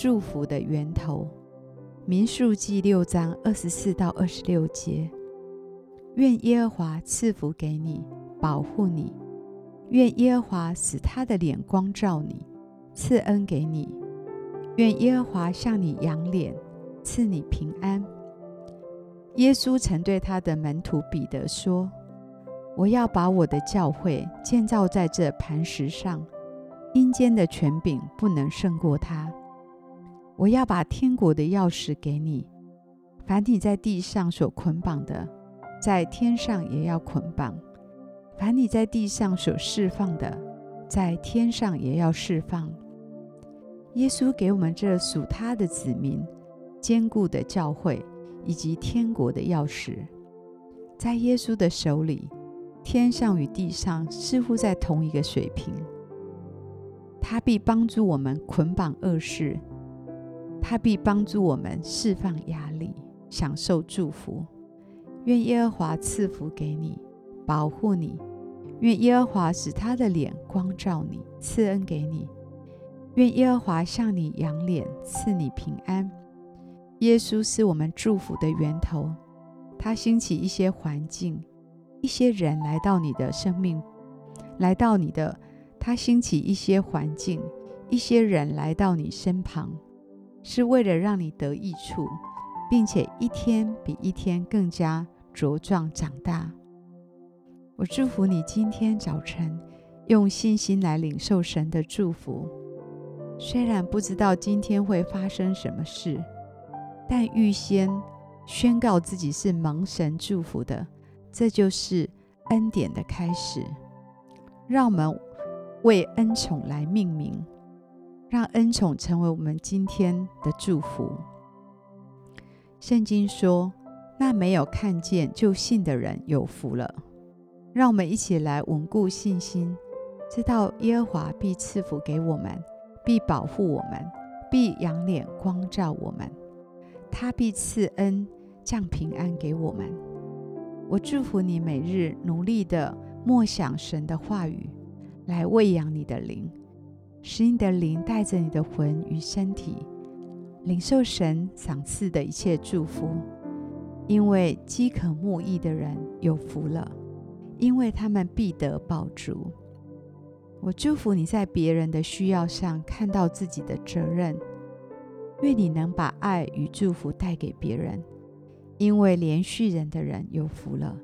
祝福的源头，民数记六章二十四到二十六节。愿耶和华赐福给你，保护你；愿耶和华使他的脸光照你，赐恩给你；愿耶和华向你仰脸，赐你平安。耶稣曾对他的门徒彼得说：“我要把我的教会建造在这磐石上，阴间的权柄不能胜过它。”我要把天国的钥匙给你，凡你在地上所捆绑的，在天上也要捆绑；凡你在地上所释放的，在天上也要释放。耶稣给我们这属他的子民坚固的教会以及天国的钥匙，在耶稣的手里，天上与地上似乎在同一个水平。他必帮助我们捆绑恶事。他必帮助我们释放压力，享受祝福。愿耶和华赐福给你，保护你；愿耶和华使他的脸光照你，赐恩给你；愿耶和华向你仰脸，赐你平安。耶稣是我们祝福的源头，他兴起一些环境、一些人来到你的生命，来到你的，他兴起一些环境、一些人来到你身旁。是为了让你得益处，并且一天比一天更加茁壮长大。我祝福你今天早晨用信心来领受神的祝福。虽然不知道今天会发生什么事，但预先宣告自己是蒙神祝福的，这就是恩典的开始。让我们为恩宠来命名。让恩宠成为我们今天的祝福。圣经说：“那没有看见就信的人有福了。”让我们一起来稳固信心，知道耶和华必赐福给我们，必保护我们，必仰脸光照我们，他必赐恩降平安给我们。我祝福你每日努力的默想神的话语，来喂养你的灵。使你的灵带着你的魂与身体，领受神赏赐的一切祝福。因为饥渴慕义的人有福了，因为他们必得饱足。我祝福你在别人的需要上看到自己的责任，愿你能把爱与祝福带给别人。因为连续人的人有福了，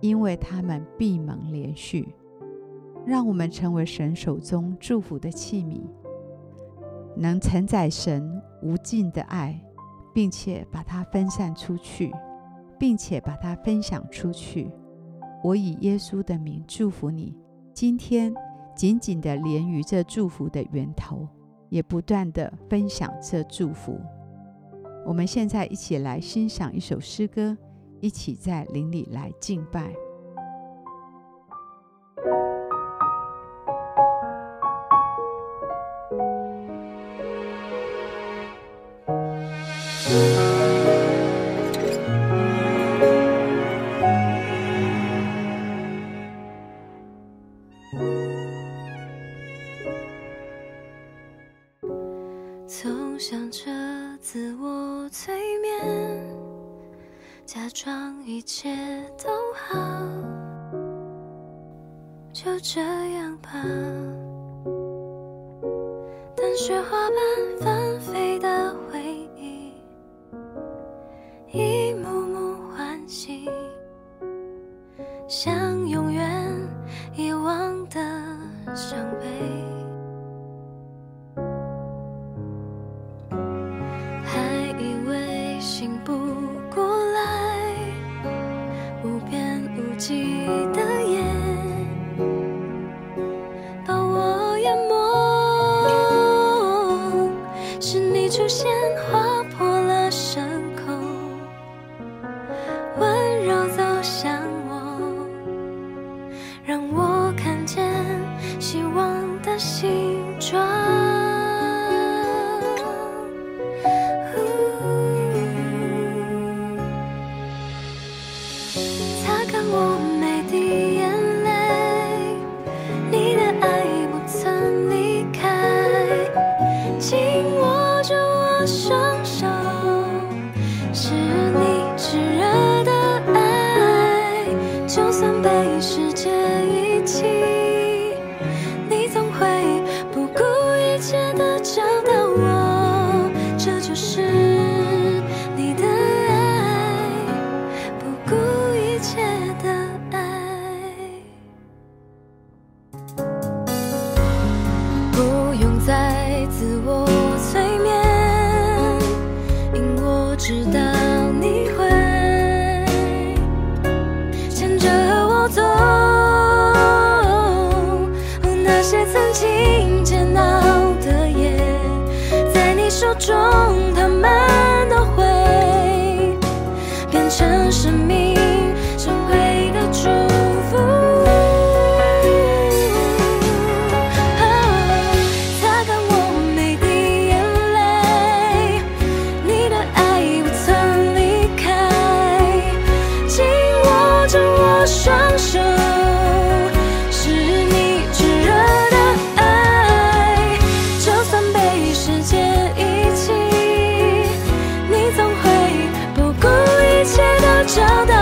因为他们必蒙连续。让我们成为神手中祝福的器皿，能承载神无尽的爱，并且把它分散出去，并且把它分享出去。我以耶稣的名祝福你，今天紧紧地连于这祝福的源头，也不断地分享这祝福。我们现在一起来欣赏一首诗歌，一起在灵里来敬拜。想着自我催眠，假装一切都好，就这样吧。等雪花般中，他们都会变成生命找到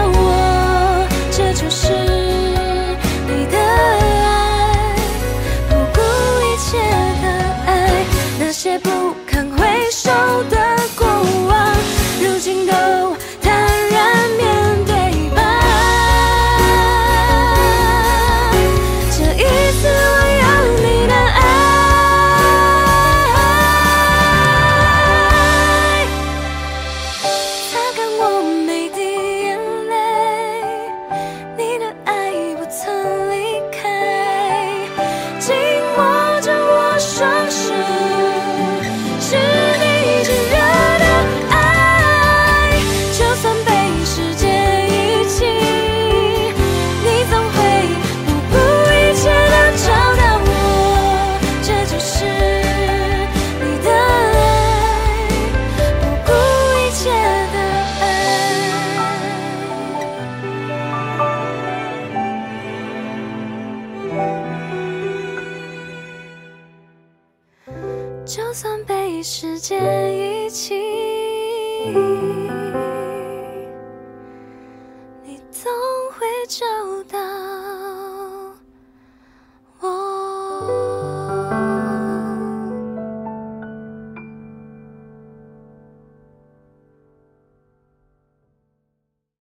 时间一起。